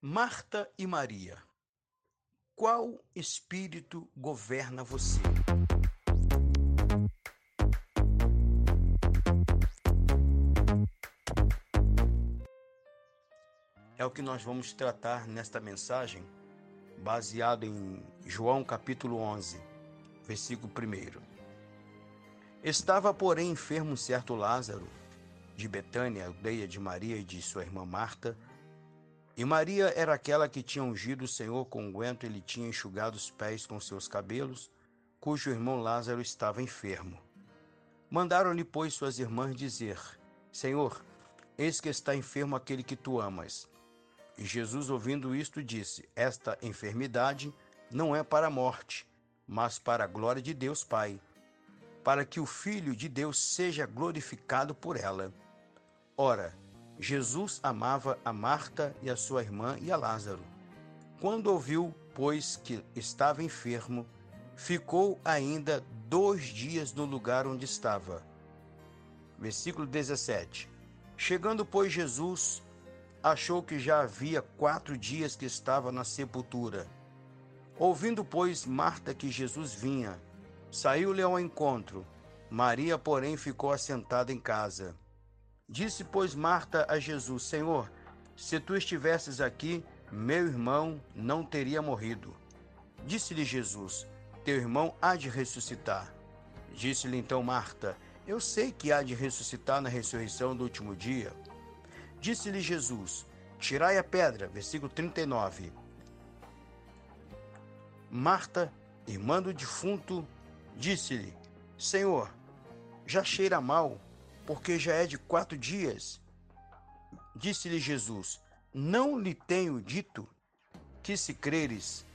Marta e Maria, qual espírito governa você? É o que nós vamos tratar nesta mensagem, baseado em João capítulo 11, versículo 1. Estava, porém, enfermo um certo Lázaro, de Betânia, aldeia de Maria e de sua irmã Marta, e Maria era aquela que tinha ungido o Senhor com unguento e lhe tinha enxugado os pés com seus cabelos, cujo irmão Lázaro estava enfermo. Mandaram-lhe, pois, suas irmãs dizer: Senhor, eis que está enfermo aquele que tu amas. E Jesus, ouvindo isto, disse: Esta enfermidade não é para a morte, mas para a glória de Deus Pai, para que o Filho de Deus seja glorificado por ela. Ora, Jesus amava a Marta e a sua irmã e a Lázaro. Quando ouviu, pois, que estava enfermo, ficou ainda dois dias no lugar onde estava. Versículo 17. Chegando, pois, Jesus, achou que já havia quatro dias que estava na sepultura. Ouvindo, pois, Marta que Jesus vinha, saiu-lhe ao encontro. Maria, porém, ficou assentada em casa. Disse, pois, Marta a Jesus: Senhor, se tu estivesses aqui, meu irmão não teria morrido. Disse-lhe Jesus: Teu irmão há de ressuscitar. Disse-lhe então Marta: Eu sei que há de ressuscitar na ressurreição do último dia. Disse-lhe Jesus: Tirai a pedra. Versículo 39. Marta, irmã do defunto, disse-lhe: Senhor, já cheira mal porque já é de quatro dias. Disse-lhe Jesus: Não lhe tenho dito que, se creres,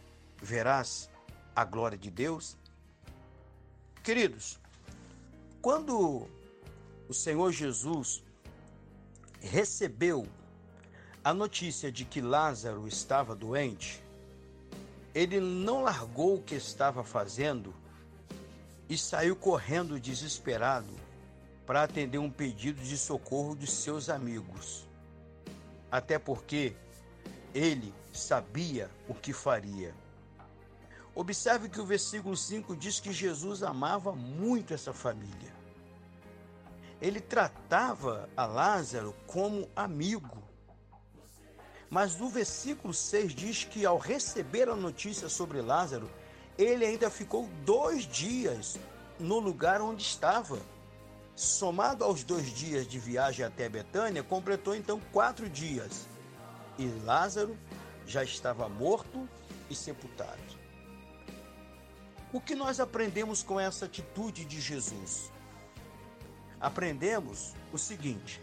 verás a glória de Deus? Queridos, quando o Senhor Jesus recebeu a notícia de que Lázaro estava doente, ele não largou o que estava fazendo e saiu correndo desesperado para atender um pedido de socorro de seus amigos. Até porque ele sabia o que faria. Observe que o versículo 5 diz que Jesus amava muito essa família. Ele tratava a Lázaro como amigo. Mas no versículo 6 diz que ao receber a notícia sobre Lázaro, ele ainda ficou dois dias no lugar onde estava. Somado aos dois dias de viagem até Betânia, completou então quatro dias. E Lázaro já estava morto e sepultado. O que nós aprendemos com essa atitude de Jesus? Aprendemos o seguinte: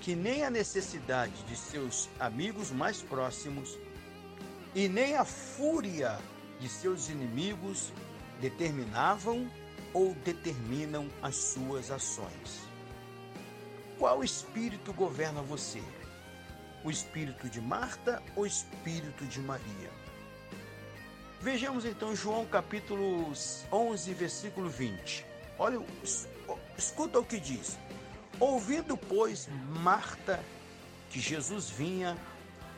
que nem a necessidade de seus amigos mais próximos e nem a fúria de seus inimigos determinavam ou determinam as suas ações. Qual espírito governa você? O espírito de Marta ou o espírito de Maria? Vejamos então João capítulo 11, versículo 20. Olha, escuta o que diz. Ouvindo, pois, Marta que Jesus vinha,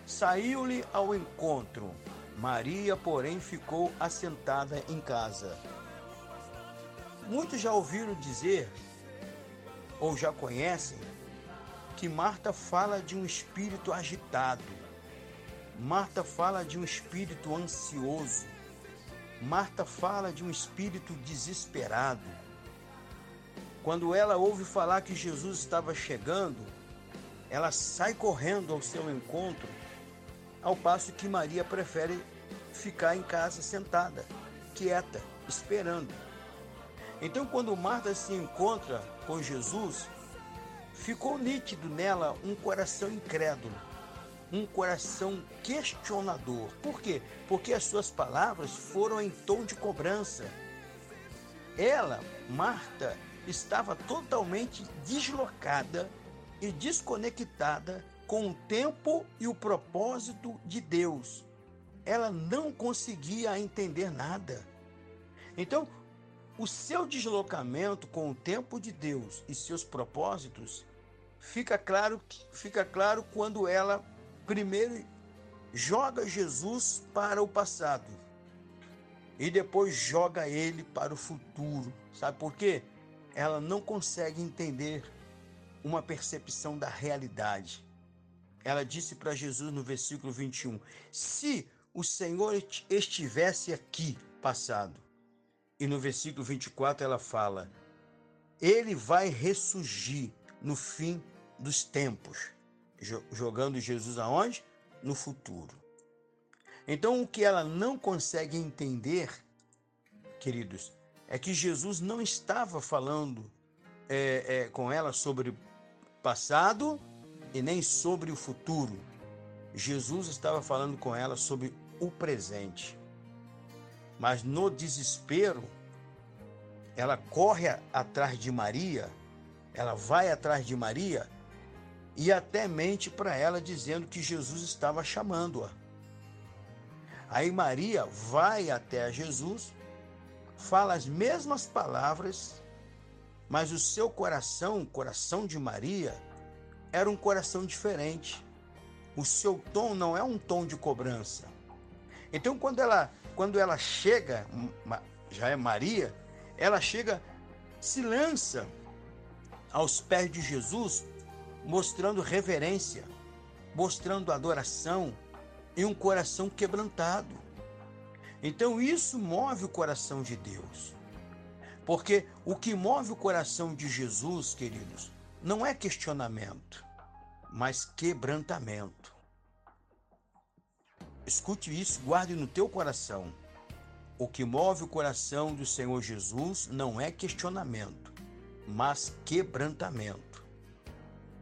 saiu-lhe ao encontro. Maria, porém, ficou assentada em casa. Muitos já ouviram dizer, ou já conhecem, que Marta fala de um espírito agitado. Marta fala de um espírito ansioso. Marta fala de um espírito desesperado. Quando ela ouve falar que Jesus estava chegando, ela sai correndo ao seu encontro, ao passo que Maria prefere ficar em casa sentada, quieta, esperando. Então, quando Marta se encontra com Jesus, ficou nítido nela um coração incrédulo, um coração questionador. Por quê? Porque as suas palavras foram em tom de cobrança. Ela, Marta, estava totalmente deslocada e desconectada com o tempo e o propósito de Deus. Ela não conseguia entender nada. Então, o seu deslocamento com o tempo de Deus e seus propósitos fica claro, fica claro quando ela primeiro joga Jesus para o passado e depois joga ele para o futuro. Sabe por quê? Ela não consegue entender uma percepção da realidade. Ela disse para Jesus no versículo 21: Se o Senhor estivesse aqui, passado. E no versículo 24 ela fala: Ele vai ressurgir no fim dos tempos, jogando Jesus aonde? No futuro. Então o que ela não consegue entender, queridos, é que Jesus não estava falando é, é, com ela sobre passado e nem sobre o futuro. Jesus estava falando com ela sobre o presente. Mas no desespero, ela corre atrás de Maria, ela vai atrás de Maria e até mente para ela dizendo que Jesus estava chamando-a. Aí Maria vai até Jesus, fala as mesmas palavras, mas o seu coração, o coração de Maria, era um coração diferente. O seu tom não é um tom de cobrança. Então, quando ela, quando ela chega, já é Maria, ela chega, se lança aos pés de Jesus, mostrando reverência, mostrando adoração e um coração quebrantado. Então, isso move o coração de Deus. Porque o que move o coração de Jesus, queridos, não é questionamento, mas quebrantamento. Escute isso, guarde no teu coração. O que move o coração do Senhor Jesus não é questionamento, mas quebrantamento.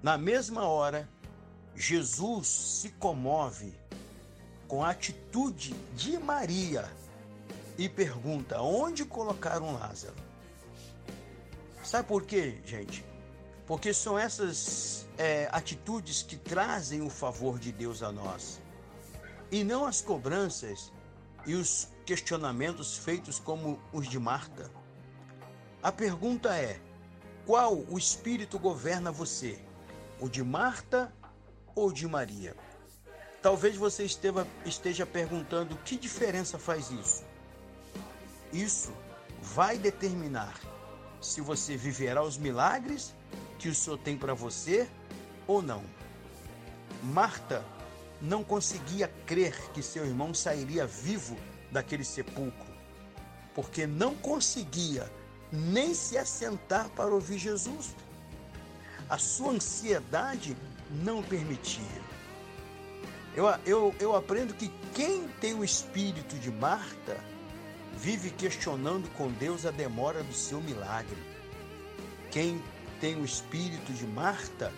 Na mesma hora, Jesus se comove com a atitude de Maria e pergunta: onde colocaram Lázaro? Sabe por quê, gente? Porque são essas é, atitudes que trazem o favor de Deus a nós. E não as cobranças e os questionamentos feitos como os de Marta. A pergunta é: qual o espírito governa você? O de Marta ou de Maria? Talvez você esteja, perguntando que diferença faz isso. Isso vai determinar se você viverá os milagres que o Senhor tem para você ou não. Marta não conseguia crer que seu irmão sairia vivo daquele sepulcro, porque não conseguia nem se assentar para ouvir Jesus. A sua ansiedade não permitia. Eu, eu, eu aprendo que quem tem o espírito de Marta vive questionando com Deus a demora do seu milagre. Quem tem o espírito de Marta,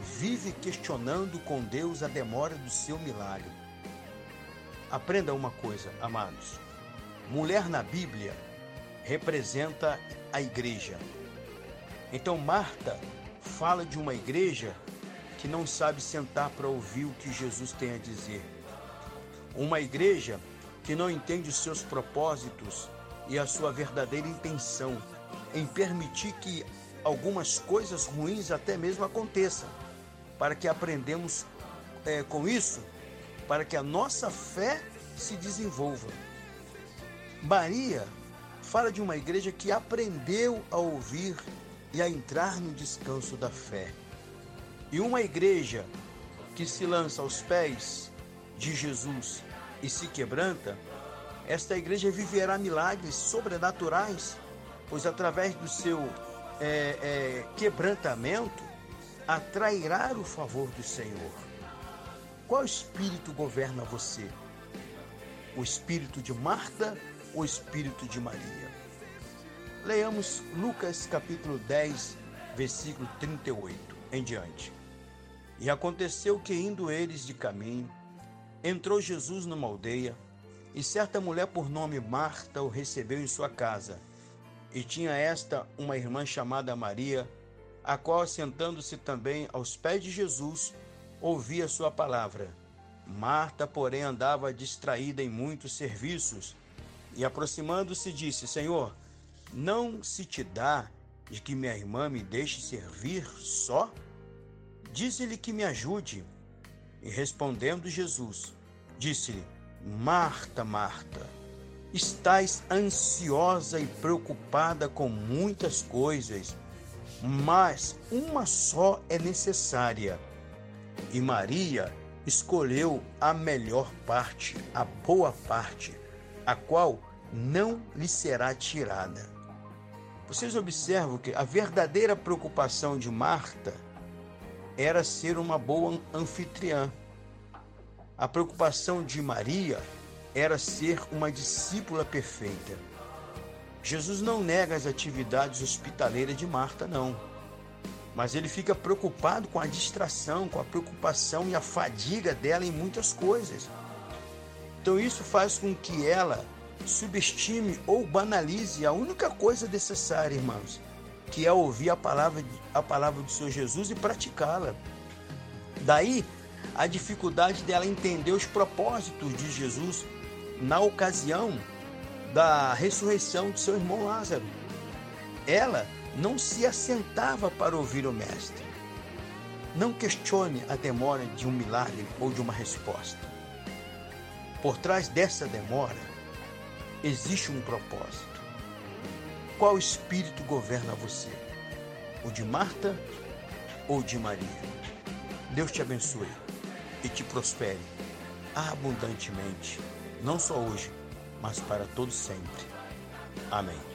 vive questionando com Deus a demora do seu milagre. Aprenda uma coisa, amados. Mulher na Bíblia representa a igreja. Então, Marta fala de uma igreja que não sabe sentar para ouvir o que Jesus tem a dizer. Uma igreja que não entende os seus propósitos e a sua verdadeira intenção em permitir que algumas coisas ruins até mesmo aconteçam, para que aprendemos é, com isso, para que a nossa fé se desenvolva. Maria fala de uma igreja que aprendeu a ouvir e a entrar no descanso da fé. E uma igreja que se lança aos pés de Jesus e se quebranta, esta igreja viverá milagres sobrenaturais, pois através do seu é, é, quebrantamento atrairá o favor do Senhor. Qual espírito governa você? O espírito de Marta ou o espírito de Maria? Leamos Lucas capítulo 10, versículo 38 em diante. E aconteceu que, indo eles de caminho, entrou Jesus numa aldeia, e certa mulher por nome Marta o recebeu em sua casa e tinha esta uma irmã chamada Maria, a qual, sentando-se também aos pés de Jesus, ouvia sua palavra. Marta, porém, andava distraída em muitos serviços e, aproximando-se, disse: Senhor, não se te dá de que minha irmã me deixe servir só? Dize-lhe que me ajude. E respondendo Jesus, disse-lhe: Marta, Marta, estás ansiosa e preocupada com muitas coisas, mas uma só é necessária. E Maria escolheu a melhor parte, a boa parte, a qual não lhe será tirada. Vocês observam que a verdadeira preocupação de Marta era ser uma boa anfitriã. A preocupação de Maria era ser uma discípula perfeita. Jesus não nega as atividades hospitaleiras de Marta, não. Mas ele fica preocupado com a distração, com a preocupação e a fadiga dela em muitas coisas. Então isso faz com que ela subestime ou banalize a única coisa necessária, irmãos, que é ouvir a palavra, a palavra do Senhor Jesus e praticá-la. Daí a dificuldade dela entender os propósitos de Jesus na ocasião da ressurreição de seu irmão Lázaro. Ela não se assentava para ouvir o Mestre. Não questione a demora de um milagre ou de uma resposta. Por trás dessa demora existe um propósito. Qual espírito governa você? O de Marta ou de Maria? Deus te abençoe e te prospere abundantemente, não só hoje, mas para todo sempre. Amém.